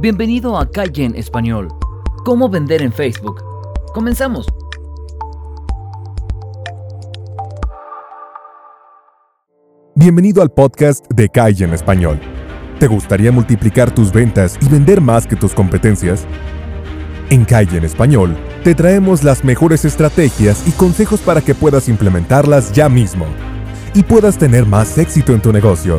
Bienvenido a Calle en Español. ¿Cómo vender en Facebook? Comenzamos. Bienvenido al podcast de Calle en Español. ¿Te gustaría multiplicar tus ventas y vender más que tus competencias? En Calle en Español te traemos las mejores estrategias y consejos para que puedas implementarlas ya mismo y puedas tener más éxito en tu negocio.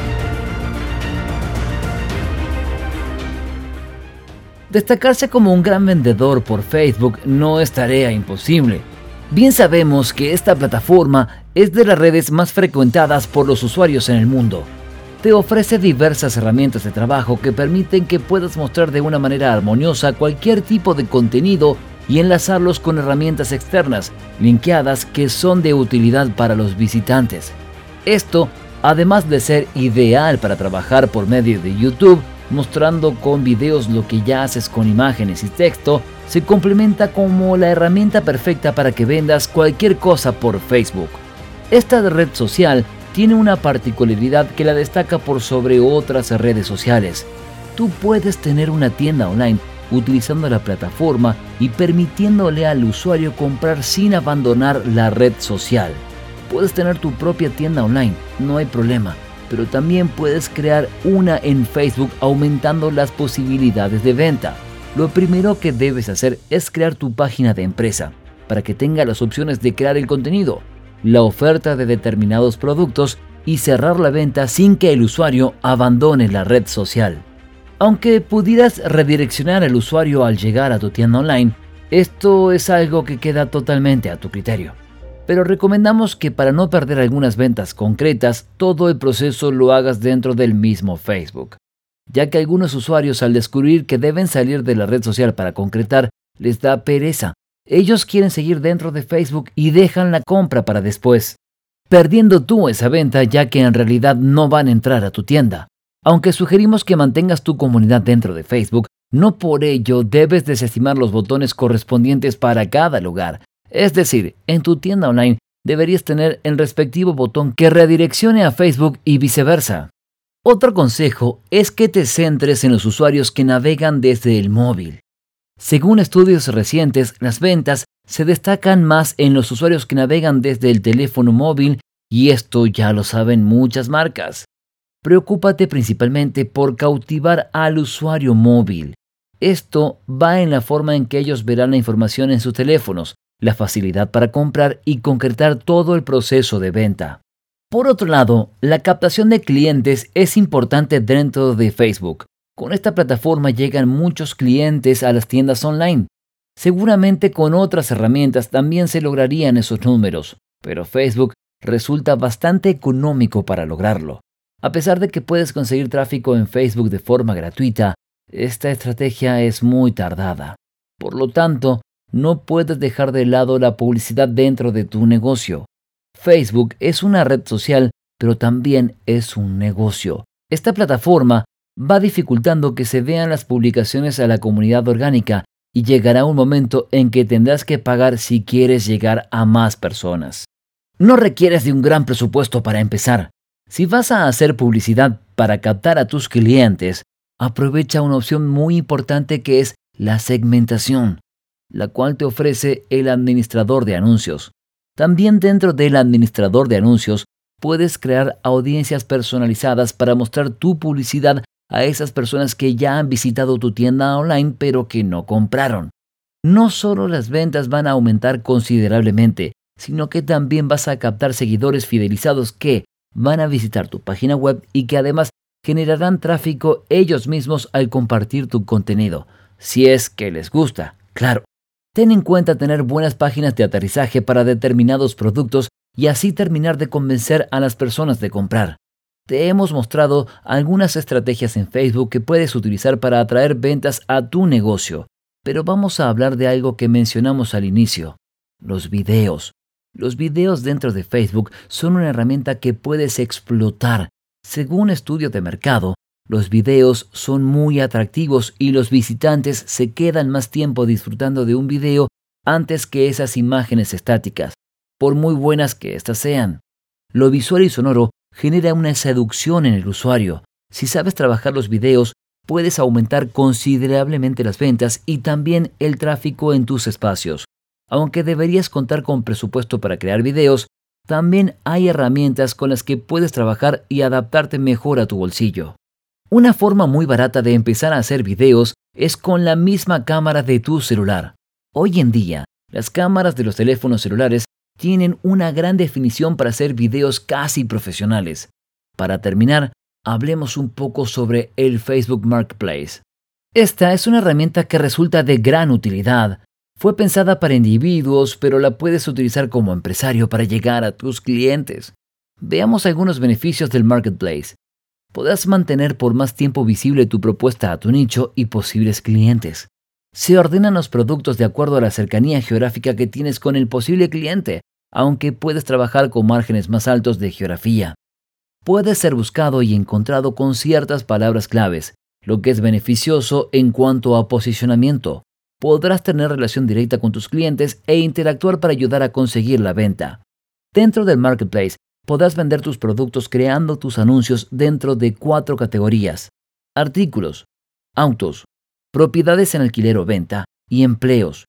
Destacarse como un gran vendedor por Facebook no es tarea imposible. Bien sabemos que esta plataforma es de las redes más frecuentadas por los usuarios en el mundo. Te ofrece diversas herramientas de trabajo que permiten que puedas mostrar de una manera armoniosa cualquier tipo de contenido y enlazarlos con herramientas externas, linkeadas que son de utilidad para los visitantes. Esto, además de ser ideal para trabajar por medio de YouTube, mostrando con videos lo que ya haces con imágenes y texto, se complementa como la herramienta perfecta para que vendas cualquier cosa por Facebook. Esta red social tiene una particularidad que la destaca por sobre otras redes sociales. Tú puedes tener una tienda online utilizando la plataforma y permitiéndole al usuario comprar sin abandonar la red social. Puedes tener tu propia tienda online, no hay problema pero también puedes crear una en Facebook aumentando las posibilidades de venta. Lo primero que debes hacer es crear tu página de empresa para que tenga las opciones de crear el contenido, la oferta de determinados productos y cerrar la venta sin que el usuario abandone la red social. Aunque pudieras redireccionar al usuario al llegar a tu tienda online, esto es algo que queda totalmente a tu criterio pero recomendamos que para no perder algunas ventas concretas, todo el proceso lo hagas dentro del mismo Facebook, ya que algunos usuarios al descubrir que deben salir de la red social para concretar, les da pereza. Ellos quieren seguir dentro de Facebook y dejan la compra para después, perdiendo tú esa venta ya que en realidad no van a entrar a tu tienda. Aunque sugerimos que mantengas tu comunidad dentro de Facebook, no por ello debes desestimar los botones correspondientes para cada lugar, es decir, en tu tienda online deberías tener el respectivo botón que redireccione a Facebook y viceversa. Otro consejo es que te centres en los usuarios que navegan desde el móvil. Según estudios recientes, las ventas se destacan más en los usuarios que navegan desde el teléfono móvil y esto ya lo saben muchas marcas. Preocúpate principalmente por cautivar al usuario móvil. Esto va en la forma en que ellos verán la información en sus teléfonos, la facilidad para comprar y concretar todo el proceso de venta. Por otro lado, la captación de clientes es importante dentro de Facebook. Con esta plataforma llegan muchos clientes a las tiendas online. Seguramente con otras herramientas también se lograrían esos números, pero Facebook resulta bastante económico para lograrlo. A pesar de que puedes conseguir tráfico en Facebook de forma gratuita, esta estrategia es muy tardada. Por lo tanto, no puedes dejar de lado la publicidad dentro de tu negocio. Facebook es una red social, pero también es un negocio. Esta plataforma va dificultando que se vean las publicaciones a la comunidad orgánica y llegará un momento en que tendrás que pagar si quieres llegar a más personas. No requieres de un gran presupuesto para empezar. Si vas a hacer publicidad para captar a tus clientes, aprovecha una opción muy importante que es la segmentación la cual te ofrece el administrador de anuncios. También dentro del administrador de anuncios puedes crear audiencias personalizadas para mostrar tu publicidad a esas personas que ya han visitado tu tienda online pero que no compraron. No solo las ventas van a aumentar considerablemente, sino que también vas a captar seguidores fidelizados que van a visitar tu página web y que además generarán tráfico ellos mismos al compartir tu contenido, si es que les gusta, claro. Ten en cuenta tener buenas páginas de aterrizaje para determinados productos y así terminar de convencer a las personas de comprar. te hemos mostrado algunas estrategias en Facebook que puedes utilizar para atraer ventas a tu negocio. Pero vamos a hablar de algo que mencionamos al inicio, los videos. Los videos dentro de Facebook son una herramienta que puedes explotar. Según estudios de mercado, los videos son muy atractivos y los visitantes se quedan más tiempo disfrutando de un video antes que esas imágenes estáticas, por muy buenas que éstas sean. Lo visual y sonoro genera una seducción en el usuario. Si sabes trabajar los videos, puedes aumentar considerablemente las ventas y también el tráfico en tus espacios. Aunque deberías contar con presupuesto para crear videos, también hay herramientas con las que puedes trabajar y adaptarte mejor a tu bolsillo. Una forma muy barata de empezar a hacer videos es con la misma cámara de tu celular. Hoy en día, las cámaras de los teléfonos celulares tienen una gran definición para hacer videos casi profesionales. Para terminar, hablemos un poco sobre el Facebook Marketplace. Esta es una herramienta que resulta de gran utilidad. Fue pensada para individuos, pero la puedes utilizar como empresario para llegar a tus clientes. Veamos algunos beneficios del Marketplace. Podrás mantener por más tiempo visible tu propuesta a tu nicho y posibles clientes. Se ordenan los productos de acuerdo a la cercanía geográfica que tienes con el posible cliente, aunque puedes trabajar con márgenes más altos de geografía. Puedes ser buscado y encontrado con ciertas palabras claves, lo que es beneficioso en cuanto a posicionamiento. Podrás tener relación directa con tus clientes e interactuar para ayudar a conseguir la venta. Dentro del marketplace, podrás vender tus productos creando tus anuncios dentro de cuatro categorías. Artículos, autos, propiedades en alquiler o venta y empleos.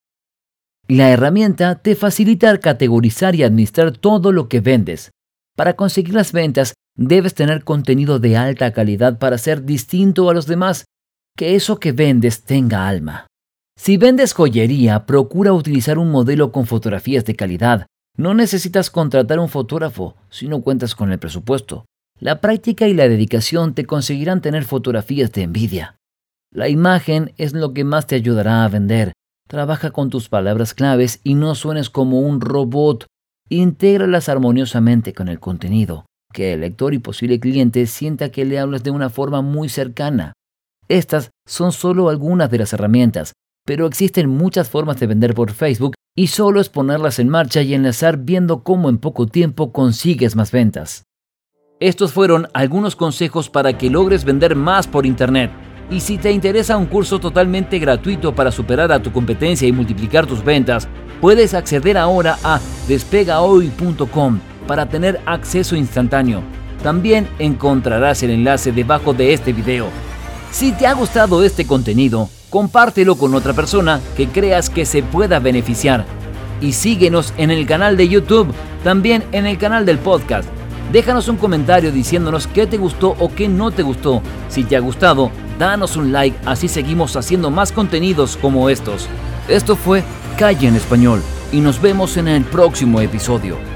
La herramienta te facilita categorizar y administrar todo lo que vendes. Para conseguir las ventas, debes tener contenido de alta calidad para ser distinto a los demás, que eso que vendes tenga alma. Si vendes joyería, procura utilizar un modelo con fotografías de calidad. No necesitas contratar un fotógrafo si no cuentas con el presupuesto. La práctica y la dedicación te conseguirán tener fotografías de envidia. La imagen es lo que más te ayudará a vender, Trabaja con tus palabras claves y no suenes como un robot. Intégralas armoniosamente con el contenido, que el lector y posible cliente sienta que le hablas de una forma muy cercana. Estas son solo algunas de las herramientas, pero existen muchas formas de vender por Facebook y solo es ponerlas en marcha y enlazar viendo cómo en poco tiempo consigues más ventas. Estos fueron algunos consejos para que logres vender más por Internet. Y si te interesa un curso totalmente gratuito para superar a tu competencia y multiplicar tus ventas, puedes acceder ahora a despegahoy.com para tener acceso instantáneo. También encontrarás el enlace debajo de este video. Si te ha gustado este contenido, compártelo con otra persona que creas que se pueda beneficiar. Y síguenos en el canal de YouTube, también en el canal del podcast. Déjanos un comentario diciéndonos qué te gustó o qué no te gustó. Si te ha gustado, danos un like, así seguimos haciendo más contenidos como estos. Esto fue Calle en Español y nos vemos en el próximo episodio.